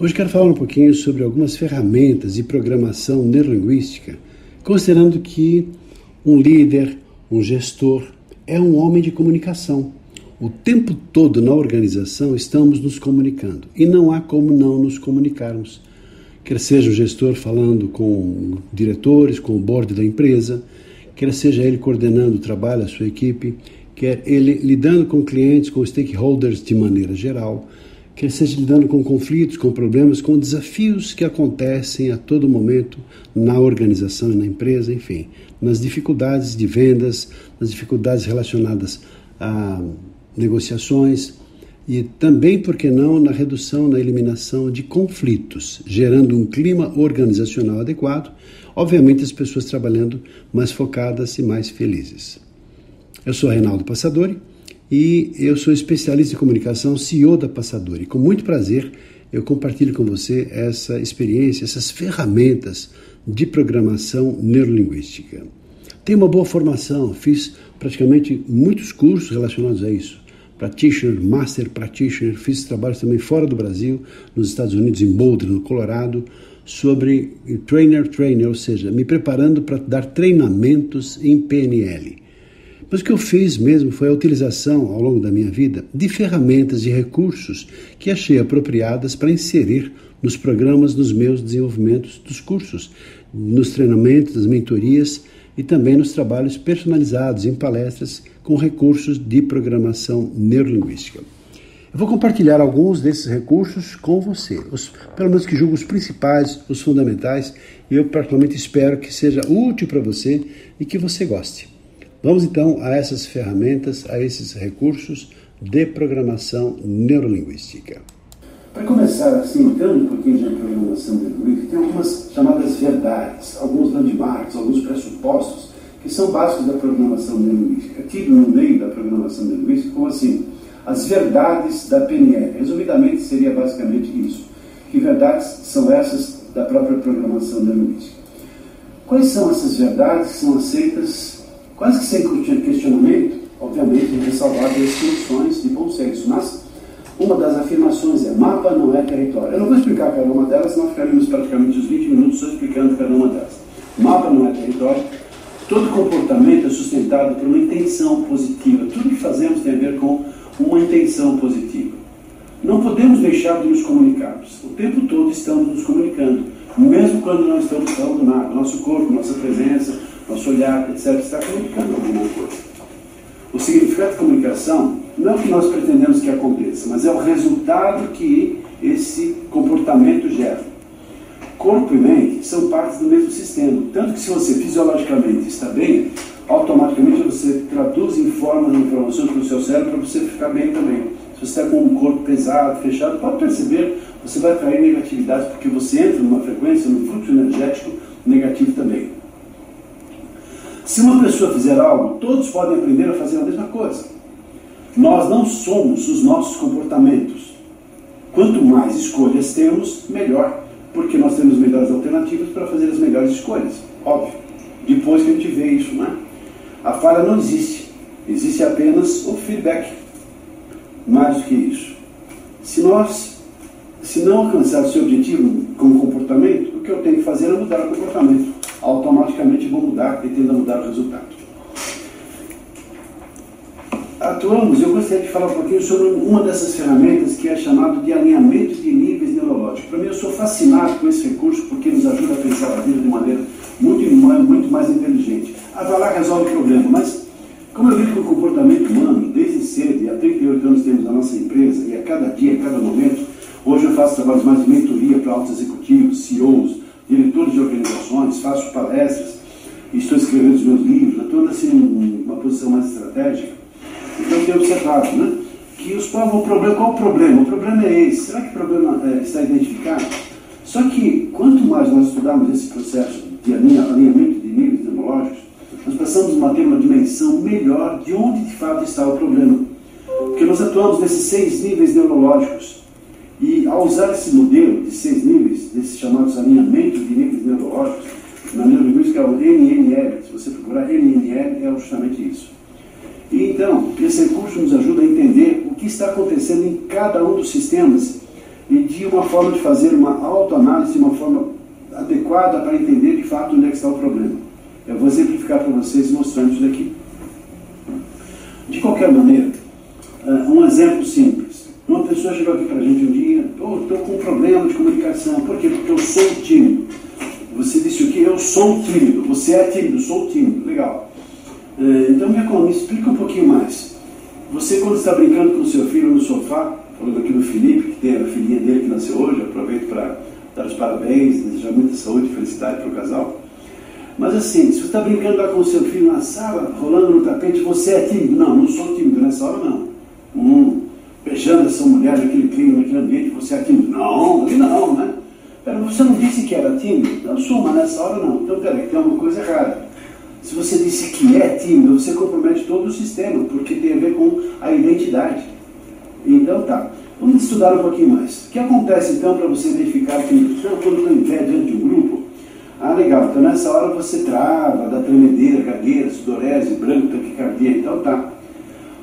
Hoje quero falar um pouquinho sobre algumas ferramentas de programação neurolinguística, considerando que um líder, um gestor, é um homem de comunicação. O tempo todo na organização estamos nos comunicando e não há como não nos comunicarmos. Quer seja o gestor falando com diretores, com o board da empresa, quer seja ele coordenando o trabalho, a sua equipe, quer ele lidando com clientes, com stakeholders de maneira geral, quer seja lidando com conflitos, com problemas, com desafios que acontecem a todo momento na organização e na empresa, enfim, nas dificuldades de vendas, nas dificuldades relacionadas a negociações e também, por que não, na redução, na eliminação de conflitos, gerando um clima organizacional adequado, obviamente as pessoas trabalhando mais focadas e mais felizes. Eu sou Reinaldo Passadori e eu sou especialista em comunicação, CEO da Passadori. Com muito prazer, eu compartilho com você essa experiência, essas ferramentas de programação neurolinguística. Tenho uma boa formação, fiz praticamente muitos cursos relacionados a isso. Practitioner, Master Practitioner, fiz trabalhos também fora do Brasil, nos Estados Unidos, em Boulder, no Colorado, sobre Trainer Trainer, ou seja, me preparando para dar treinamentos em PNL. Mas o que eu fiz mesmo foi a utilização, ao longo da minha vida, de ferramentas e recursos que achei apropriadas para inserir nos programas nos meus desenvolvimentos dos cursos, nos treinamentos, nas mentorias e também nos trabalhos personalizados em palestras com recursos de programação neurolinguística. Eu vou compartilhar alguns desses recursos com você, os, pelo menos que julgo os principais, os fundamentais, e eu particularmente espero que seja útil para você e que você goste. Vamos então a essas ferramentas, a esses recursos de programação neurolinguística. Para começar, assim, entrando um pouquinho de programação neurolinguística, tem algumas chamadas verdades, alguns landmarks, alguns pressupostos que são básicos da programação neurolinguística. Aqui no meio da programação neurolinguística, como assim? As verdades da PNL. Resumidamente, seria basicamente isso. Que verdades são essas da própria programação neurolinguística? Quais são essas verdades que são aceitas Quase que sem questionamento, obviamente, ressalvado as soluções de bom senso, mas uma das afirmações é mapa não é território. Eu não vou explicar cada uma delas, senão ficaríamos praticamente os 20 minutos só explicando cada uma delas. Mapa não é território. Todo comportamento é sustentado por uma intenção positiva. Tudo que fazemos tem a ver com uma intenção positiva. Não podemos deixar de nos comunicarmos. O tempo todo estamos nos comunicando, mesmo quando não estamos falando nada. Nosso corpo, nossa presença, nosso olhar, etc., está comunicando alguma coisa. O significado de comunicação não é o que nós pretendemos que aconteça, mas é o resultado que esse comportamento gera. Corpo e mente são partes do mesmo sistema, tanto que se você fisiologicamente está bem, automaticamente você traduz em forma de informação para o seu cérebro para você ficar bem também. Se você está com um corpo pesado, fechado, pode perceber, você vai atrair negatividade porque você entra numa frequência, num fluxo energético negativo também. Se uma pessoa fizer algo, todos podem aprender a fazer a mesma coisa. Nós não somos os nossos comportamentos. Quanto mais escolhas temos, melhor, porque nós temos melhores alternativas para fazer as melhores escolhas. Óbvio. Depois que a gente vê isso, né? A falha não existe. Existe apenas o feedback. Mais do que isso. Se nós, se não alcançar o seu objetivo com o comportamento, o que eu tenho que fazer é mudar o comportamento automaticamente vou mudar e tendo a mudar o resultado. Atuamos, eu gostaria de falar um pouquinho sobre uma dessas ferramentas que é chamado de alinhamento de níveis neurológicos. Para mim, eu sou fascinado com esse recurso porque nos ajuda a pensar a vida de maneira muito, muito mais inteligente. Lá, resolve o problema, mas como eu vi que o comportamento humano, desde cedo, e há 38 anos temos a nossa empresa, e a cada dia, a cada momento, hoje eu faço trabalhos mais de mentoria para altos executivos, CEOs, diretores de organizações, faço palestras, estou escrevendo os meus livros, estou assim uma posição mais estratégica. Então tenho observado, né? que os povos, o problema, qual o problema? O problema é esse. Será que o problema é, está identificado? Só que quanto mais nós estudarmos esse processo de alinhamento de níveis neurológicos, nós passamos a ter uma dimensão melhor de onde de fato está o problema. Porque nós atuamos nesses seis níveis neurológicos. E ao usar esse modelo de seis níveis, desses chamados alinhamentos de níveis neurológicos, na neurolinguística é o NNL, se você procurar NNL, é justamente isso. E então, esse recurso nos ajuda a entender o que está acontecendo em cada um dos sistemas e de uma forma de fazer uma autoanálise, uma forma adequada para entender de fato onde é que está o problema. Eu vou exemplificar para vocês mostrando isso daqui. De qualquer maneira, eh, um exemplo simples. Pessoa chegou aqui para a gente um dia, estou com um problema de comunicação. Por quê? Porque eu sou tímido. Você disse o que? Eu sou tímido. Você é tímido, sou tímido. Legal. Eh, então, me, me explica um pouquinho mais. Você, quando está brincando com seu filho no sofá, falando aqui do Felipe, que tem a filhinha dele que nasceu hoje, aproveito para dar os parabéns, desejar muita saúde e felicidade para o casal. Mas assim, se você está brincando lá com o seu filho na sala, rolando no tapete, você é tímido? Não, não sou tímido nessa hora não. Hum, beijando essa mulher naquele clima, naquele ambiente, você é tímido? Não, não, né? Pera, você não disse que era tímido? Não sou, mas nessa hora não. Então, peraí, tem alguma coisa errada. Se você disse que é tímido, você compromete todo o sistema, porque tem a ver com a identidade. Então tá. Vamos estudar um pouquinho mais. O que acontece então para você identificar que quando em pé diante de um grupo? Ah, legal. Então nessa hora você trava, dá tremedeira, gagueira, sudorese, branco, taquicardia. Então tá.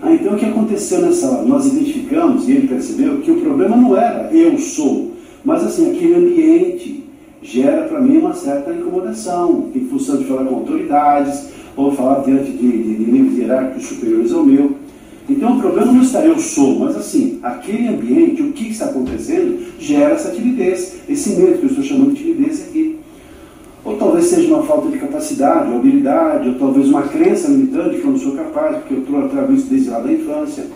Ah, então o que aconteceu nessa hora? Nós identificamos e ele percebeu que o problema não era eu sou, mas assim, aquele ambiente gera para mim uma certa incomodação, em função de falar com autoridades, ou falar diante de, de, de níveis hierárquicos superiores ao meu. Então o problema não está eu sou, mas assim, aquele ambiente, o que está acontecendo, gera essa timidez, esse medo que eu estou chamando de timidez aqui. Talvez seja uma falta de capacidade, ou habilidade, ou talvez uma crença limitante que eu não sou capaz, porque eu trago isso desde lá da infância.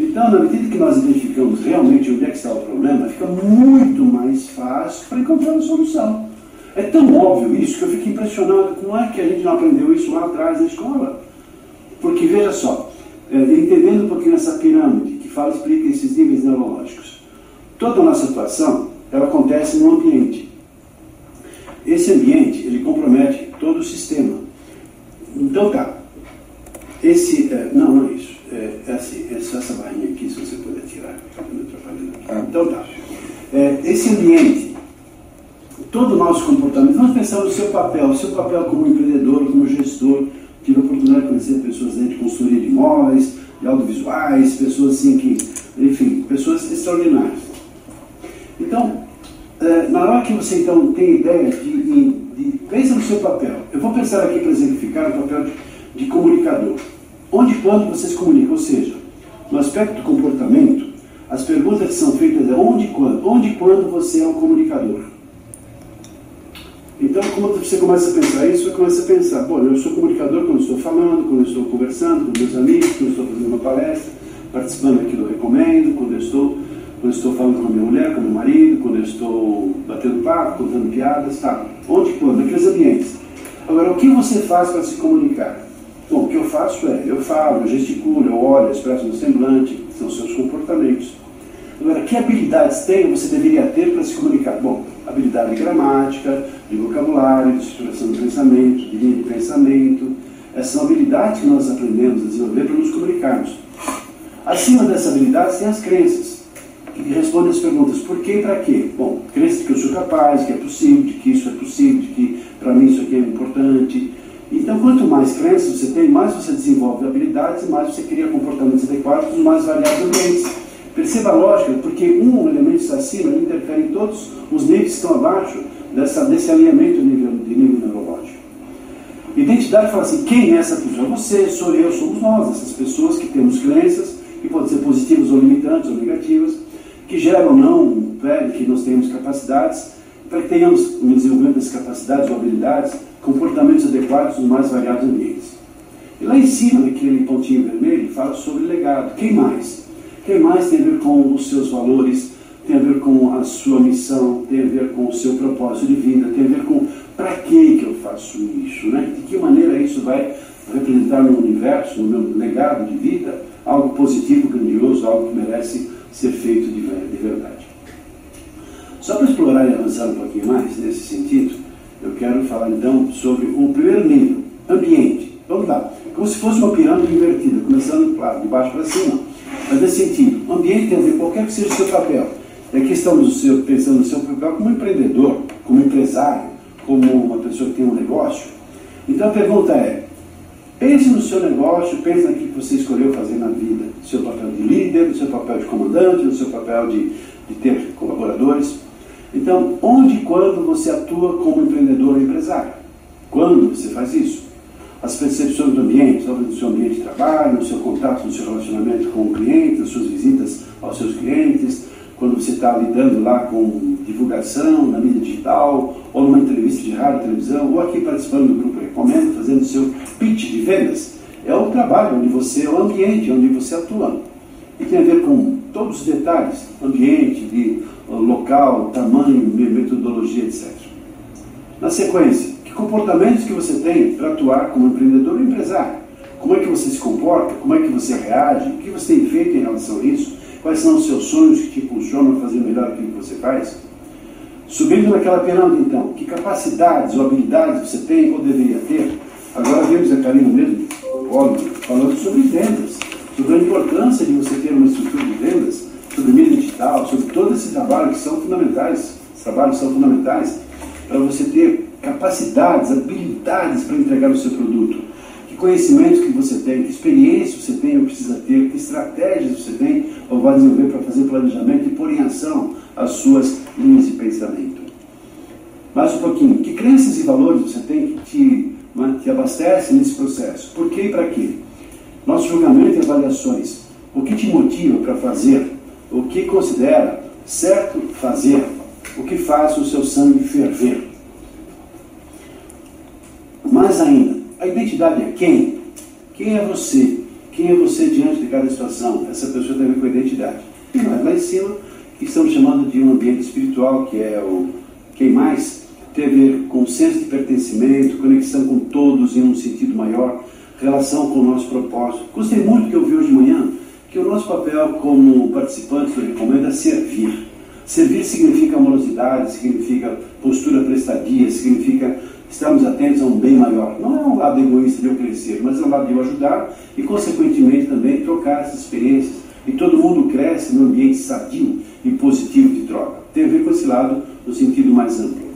Então, na medida que nós identificamos realmente onde é que está o problema, fica muito mais fácil para encontrar uma solução. É tão óbvio isso que eu fico impressionado como é que a gente não aprendeu isso lá atrás na escola. Porque veja só, é, entendendo um pouquinho essa pirâmide que fala, explica esses níveis neurológicos. Toda a nossa atuação, ela acontece no ambiente. Esse ambiente, ele compromete todo o sistema. Então tá, esse, é, não, não é isso, é, é assim, é só essa barrinha aqui, se você puder tirar, ah. Então tá, é, esse ambiente, todo o nosso comportamento, vamos pensar no seu papel, o seu papel como empreendedor, como gestor, tive a oportunidade de conhecer pessoas dentro de consultoria de imóveis, de audiovisuais, pessoas assim que, enfim, pessoas extraordinárias. Na hora que você então tem ideia de, de, de pensa no seu papel. Eu vou pensar aqui para exemplificar o papel de, de comunicador. Onde e quando você se comunica, ou seja, no aspecto do comportamento, as perguntas que são feitas é onde e quando. Onde e quando você é um comunicador. Então, quando você começa a pensar isso, você começa a pensar, bom, eu sou comunicador quando estou falando, quando estou conversando com meus amigos, quando estou fazendo uma palestra, participando aqui do Recomendo, quando estou, quando estou falando com a minha mulher, com o meu marido, quando eu estou batendo papo, contando piadas, tá. Onde quando? Naqueles ambientes. Agora, o que você faz para se comunicar? Bom, o que eu faço é, eu falo, eu gesticulo, eu olho, eu expresso no semblante, são seus comportamentos. Agora, que habilidades tem você deveria ter para se comunicar? Bom, habilidade de gramática, de vocabulário, de estruturação do pensamento, de linha de pensamento. Essas são habilidades que nós aprendemos a desenvolver para nos comunicarmos. Acima dessas habilidades tem as crenças, que respondem as perguntas por que e para quê. Bom, crença que eu sou capaz, que é possível, de que isso é possível, de que para mim isso aqui é importante. Então, quanto mais crenças você tem, mais você desenvolve habilidades mais você cria comportamentos adequados mais variados ambientes. Perceba a lógica, porque um elemento está acima, interfere em todos os níveis que estão abaixo dessa, desse alinhamento de nível, de nível neurológico. Identidade fala assim, quem é essa pessoa? Você, sou eu, somos nós, essas pessoas que temos crenças, que podem ser positivas ou limitantes ou negativas, que geram ou não, né, que nós tenhamos capacidades, para que tenhamos, no desenvolvimento dessas capacidades ou habilidades, comportamentos adequados nos mais variados ambientes. E lá em cima, naquele pontinho vermelho, fala sobre legado. Quem mais? Quem mais tem a ver com os seus valores, tem a ver com a sua missão, tem a ver com o seu propósito de vida, tem a ver com para que eu faço isso, né? De que maneira isso vai representar no universo, no meu legado de vida, algo positivo, grandioso, algo que merece ser feito de, de verdade. Só para explorar e avançar um pouquinho mais nesse sentido, eu quero falar então sobre o primeiro nível, ambiente. Vamos lá, como se fosse uma pirâmide invertida, começando, claro, de baixo para cima. Mas nesse sentido, o ambiente tem a ver qualquer que seja o seu papel. E aqui estamos pensando no seu papel como empreendedor, como empresário, como uma pessoa que tem um negócio. Então a pergunta é: pense no seu negócio, pense naquilo que você escolheu fazer na vida, no seu papel de líder, no seu papel de comandante, no seu papel de, de ter colaboradores. Então, onde e quando você atua como empreendedor ou empresário? Quando você faz isso? As percepções do ambiente, talvez no seu ambiente de trabalho, no seu contato, no seu relacionamento com o cliente, nas suas visitas aos seus clientes, quando você está lidando lá com divulgação na mídia digital, ou numa entrevista de rádio, televisão, ou aqui participando do grupo Recomendo, fazendo seu pitch de vendas. É o trabalho onde você, é o ambiente onde você atua. E tem a ver com todos os detalhes, ambiente, de, local, tamanho, metodologia, etc. Na sequência, que comportamentos que você tem para atuar como empreendedor ou empresário? Como é que você se comporta? Como é que você reage? O que você tem feito em relação a isso? Quais são os seus sonhos que te impulsionam a fazer melhor aquilo que você faz? Subindo naquela pirâmide, então, que capacidades ou habilidades você tem ou deveria ter? Agora vemos a Karina mesmo, óbvio, falando sobre vendas, sobre a importância de você ter uma estrutura de vendas, sobre mídia digital, sobre todo esse trabalho que são fundamentais. Os trabalhos são fundamentais para você ter capacidades, habilidades para entregar o seu produto que conhecimentos que você tem, que experiência você tem ou precisa ter, que estratégias você tem ou vai desenvolver para fazer planejamento e pôr em ação as suas linhas de pensamento. Mais um pouquinho, que crenças e valores você tem que te, né, te nesse processo? Por quê e para quê? Nosso julgamento e avaliações. O que te motiva para fazer? O que considera certo fazer? O que faz o seu sangue ferver? Mais ainda, a identidade é quem? Quem é você? Quem é você diante de cada situação? Essa pessoa tem a ver com a identidade. E nós lá em cima, estamos chamando de um ambiente espiritual, que é o quem mais, tem a ver com senso de pertencimento, conexão com todos em um sentido maior, relação com o nosso propósito. Gostei muito que eu vi hoje de manhã que o nosso papel como participante do Recomendo é servir. Servir significa amorosidade, significa postura prestadia, significa estamos atentos a um bem maior. Não é um lado egoísta de eu crescer, mas é um lado de eu ajudar e, consequentemente, também trocar essas experiências. E todo mundo cresce num ambiente sadio e positivo de troca. Tem a ver com esse lado no sentido mais amplo.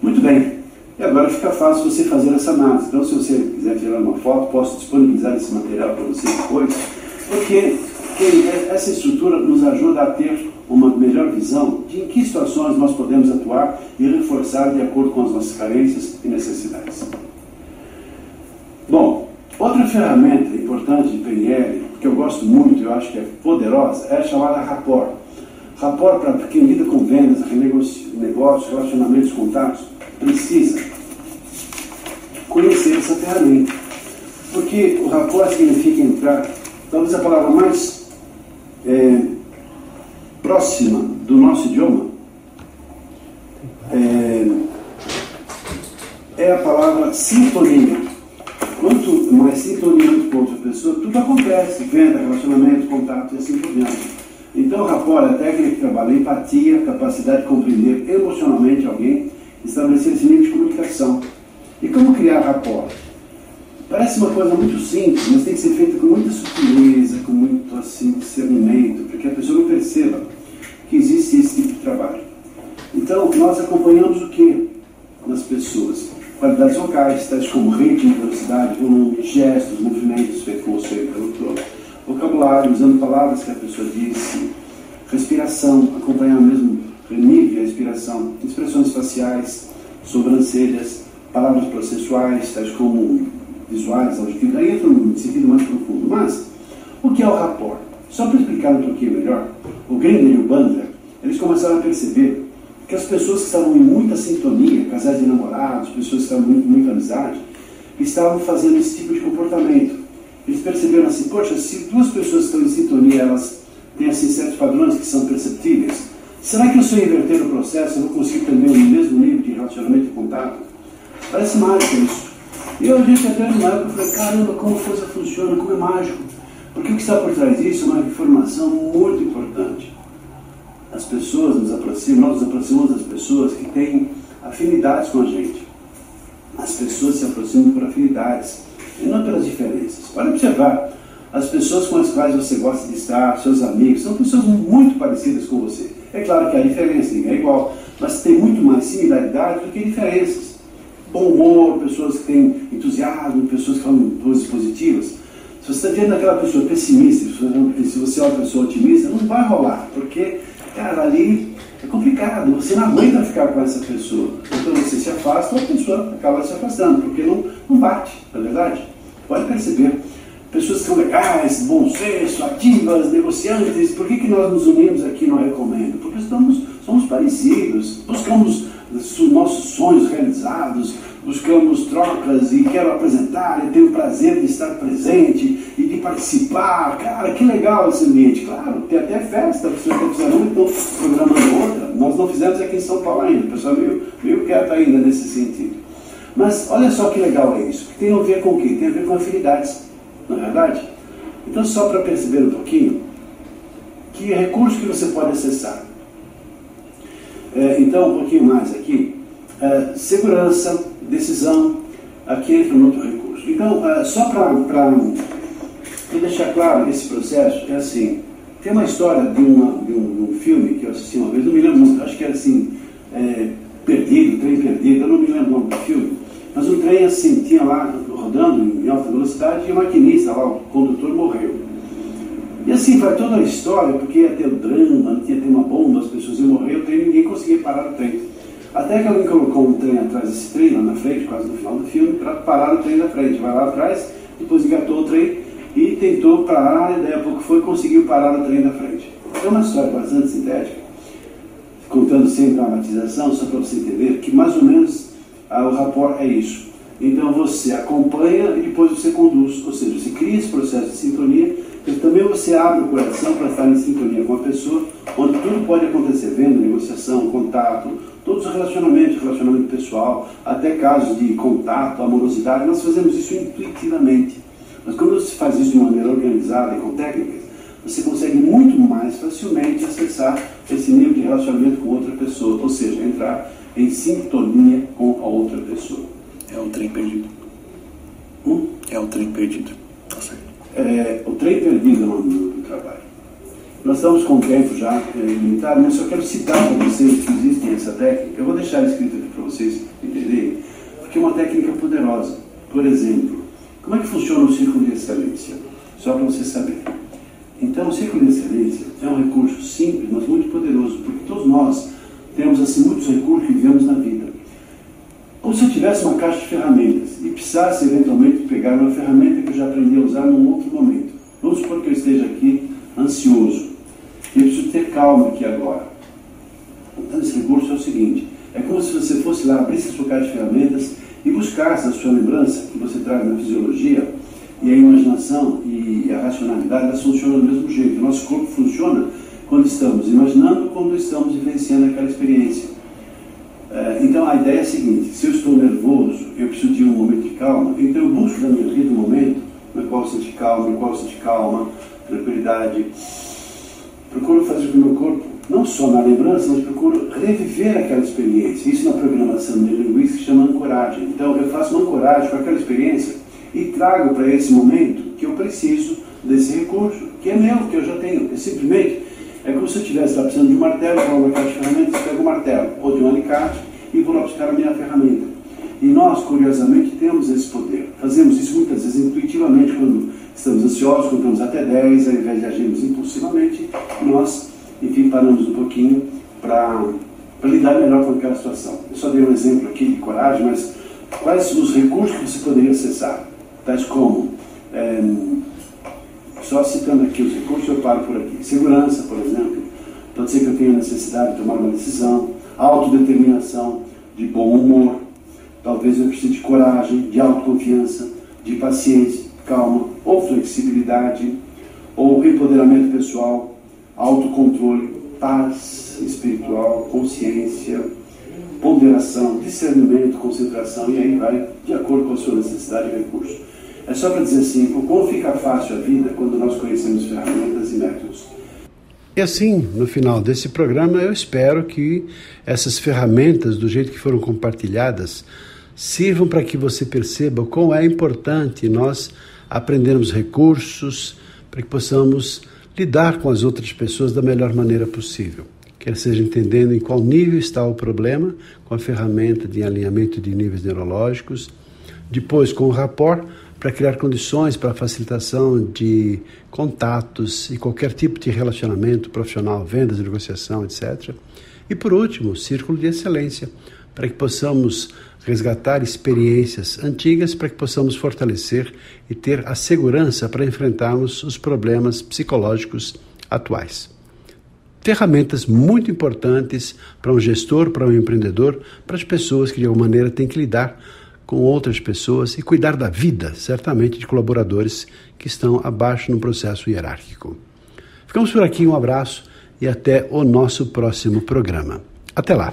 Muito bem. E agora fica fácil você fazer essa análise. Então, se você quiser tirar uma foto, posso disponibilizar esse material para você depois, porque essa estrutura nos ajuda a ter uma melhor visão de em que situações nós podemos atuar e reforçar de acordo com as nossas carências e necessidades. Bom, outra ferramenta importante de PNL, que eu gosto muito, eu acho que é poderosa, é a chamada rapport. Rapport, para quem lida com vendas, negócios, relacionamentos, contatos, precisa conhecer essa ferramenta. Porque o rapport significa entrar, talvez a palavra mais é, próxima do nosso idioma é, é a palavra sintonia. Quanto mais sintonia com outra pessoa, tudo acontece, venda, relacionamento, contato e assim por diante. Então, rapport é a técnica que trabalha empatia, capacidade de compreender emocionalmente alguém, estabelecer esse nível de comunicação. E como criar rapport? Parece uma coisa muito simples, mas tem que ser feita com muita sutileza, com muito assim, discernimento, para que a pessoa não perceba que existe esse tipo de trabalho. Então, nós acompanhamos o que nas pessoas? Qualidades vocais, tais como ritmo, velocidade, volume, gestos, movimentos feitos com o vocabulário, usando palavras que a pessoa disse, respiração, acompanhar mesmo nível a respiração, expressões faciais, sobrancelhas, palavras processuais, tais como visuais, auditivos, aí entra um sentido mais profundo. Mas, o que é o rapport? Só para explicar um pouquinho melhor, o Grinder e o Bandler, eles começaram a perceber que as pessoas que estavam em muita sintonia, casais de namorados, pessoas que estavam em muita amizade, estavam fazendo esse tipo de comportamento. Eles perceberam assim, poxa, se duas pessoas estão em sintonia, elas têm assim, certos padrões que são perceptíveis, será que se eu inverter o processo, eu vou conseguir também o mesmo nível de relacionamento e contato? Parece mágico isso. E eu, a gente até numa época, falei, caramba, como a funciona, como é mágico. Porque o que está por trás disso é uma informação muito importante. As pessoas nos aproximam, nós nos aproximamos das pessoas que têm afinidades com a gente. As pessoas se aproximam por afinidades e não pelas diferenças. Pode observar, as pessoas com as quais você gosta de estar, seus amigos, são pessoas muito parecidas com você. É claro que há diferença, ninguém é igual, mas tem muito mais similaridade do que diferenças. Bom humor, pessoas que têm entusiasmo, pessoas que falam coisas positivas. Se você está vendo aquela pessoa pessimista, se você é uma pessoa otimista, não vai rolar, porque, cara, ali é complicado, você não aguenta ficar com essa pessoa. Então você se afasta, a pessoa acaba se afastando, porque não, não bate, na é verdade? Pode perceber. Pessoas que são legais, bom senso, ativas, negociantes, por que, que nós nos unimos aqui no Recomendo? Porque estamos, somos parecidos, buscamos nossos sonhos realizados, buscamos trocas e quero apresentar e tenho o prazer de estar presente participar. Cara, que legal esse ambiente. Claro, tem até festa, você está fazendo uma, então programando outra. Nós não fizemos aqui em São Paulo ainda, o pessoal meio, meio quieto ainda nesse sentido. Mas olha só que legal é isso. Tem a ver com o quê? Tem a ver com afinidades, não é verdade? Então, só para perceber um pouquinho, que recurso que você pode acessar? É, então, um pouquinho mais aqui. É, segurança, decisão, aqui entra um outro recurso. Então, é, só para deixar claro esse processo, é assim, tem uma história de, uma, de, um, de um, filme que eu assisti uma vez, não me lembro muito, acho que era assim, é, Perdido, Trem Perdido, eu não me lembro o nome do filme, mas o trem assim, tinha lá, rodando em alta velocidade, e o maquinista lá, o condutor, morreu. E assim vai toda a história, porque ia ter o drama, ia ter uma bomba, as pessoas iam morrer, o trem, ninguém conseguia parar o trem. Até que alguém colocou um trem atrás desse trem, lá na frente, quase no final do filme, para parar o trem da frente. Vai lá atrás, depois engatou o trem e tentou parar, e daí a pouco foi conseguiu parar o trem da frente. É uma história bastante sintética, contando sem dramatização, só para você entender que mais ou menos ah, o rapport é isso. Então você acompanha e depois você conduz, ou seja, você cria esse processo de sintonia e também você abre o coração para estar em sintonia com a pessoa, onde tudo pode acontecer, vendo negociação, contato, todos os relacionamentos, relacionamento pessoal, até casos de contato, amorosidade, nós fazemos isso intuitivamente. Mas quando você faz isso de maneira organizada e com técnicas, você consegue muito mais facilmente acessar esse nível de relacionamento com outra pessoa, ou seja, entrar em sintonia com a outra pessoa. É o trem perdido. Hum? É o trem perdido. Tá certo. É, o trem perdido é o nome do trabalho. Nós estamos com o tempo já é, limitado, mas só quero citar para vocês que existe essa técnica. Eu vou deixar escrito aqui para vocês entenderem, porque é uma técnica poderosa. Por exemplo, como é que funciona o círculo de excelência? Só para você saber. Então, o círculo de excelência é um recurso simples, mas muito poderoso, porque todos nós temos assim muitos recursos que vivemos na vida. Como se eu tivesse uma caixa de ferramentas e precisasse eventualmente pegar uma ferramenta que eu já aprendi a usar num outro momento. Vamos supor que eu esteja aqui ansioso eu preciso ter calma aqui agora. Então, esse recurso é o seguinte: é como se você fosse lá, abrisse a sua caixa de ferramentas e buscasse a sua lembrança que você traz na fisiologia e a imaginação e a racionalidade elas funcionam do mesmo jeito. O nosso corpo funciona quando estamos imaginando, quando estamos vivenciando aquela experiência. É, então a ideia é a seguinte: se eu estou nervoso, eu preciso de um momento de calma, então eu busco na minha vida um momento no qual eu calma, no qual eu calma, tranquilidade. Procuro fazer com o meu corpo, não só na lembrança, mas procuro reviver aquela experiência. Isso na programação neurolinguística chama ancoragem. Então eu faço uma ancoragem com aquela experiência e trago para esse momento que eu preciso desse recurso, que é meu, que eu já tenho. É simplesmente é como se eu estivesse lá precisando de um martelo, vou ao mercado de ferramentas, pego o um martelo, ou de um alicate, e vou lá buscar a minha ferramenta. E nós, curiosamente, temos esse poder. Fazemos isso muitas vezes intuitivamente quando estamos ansiosos, contamos até 10, ao invés de agirmos impulsivamente, nós, enfim, paramos um pouquinho para lidar melhor com aquela situação. Eu só dei um exemplo aqui de coragem, mas quais os recursos que você poderia acessar? Tais como é, só citando aqui os recursos, eu paro por aqui. Segurança, por exemplo. Pode ser que eu tenha necessidade de tomar uma decisão. Autodeterminação, de bom humor. Talvez eu precise de coragem, de autoconfiança, de paciência, calma, ou flexibilidade, ou empoderamento pessoal, autocontrole, paz espiritual, consciência, ponderação, discernimento, concentração, e aí vai de acordo com a sua necessidade e recurso. É só para dizer assim, o como fica fácil a vida quando nós conhecemos ferramentas e métodos. E assim, no final desse programa, eu espero que essas ferramentas, do jeito que foram compartilhadas, sirvam para que você perceba o quão é importante nós aprendermos recursos para que possamos lidar com as outras pessoas da melhor maneira possível. Quer seja entendendo em qual nível está o problema, com a ferramenta de alinhamento de níveis neurológicos, depois com o rapport, para criar condições para a facilitação de contatos e qualquer tipo de relacionamento profissional, vendas, negociação, etc. E por último, o círculo de excelência, para que possamos resgatar experiências antigas, para que possamos fortalecer e ter a segurança para enfrentarmos os problemas psicológicos atuais. Ferramentas muito importantes para um gestor, para um empreendedor, para as pessoas que de alguma maneira têm que lidar com outras pessoas e cuidar da vida, certamente, de colaboradores que estão abaixo no processo hierárquico. Ficamos por aqui, um abraço e até o nosso próximo programa. Até lá!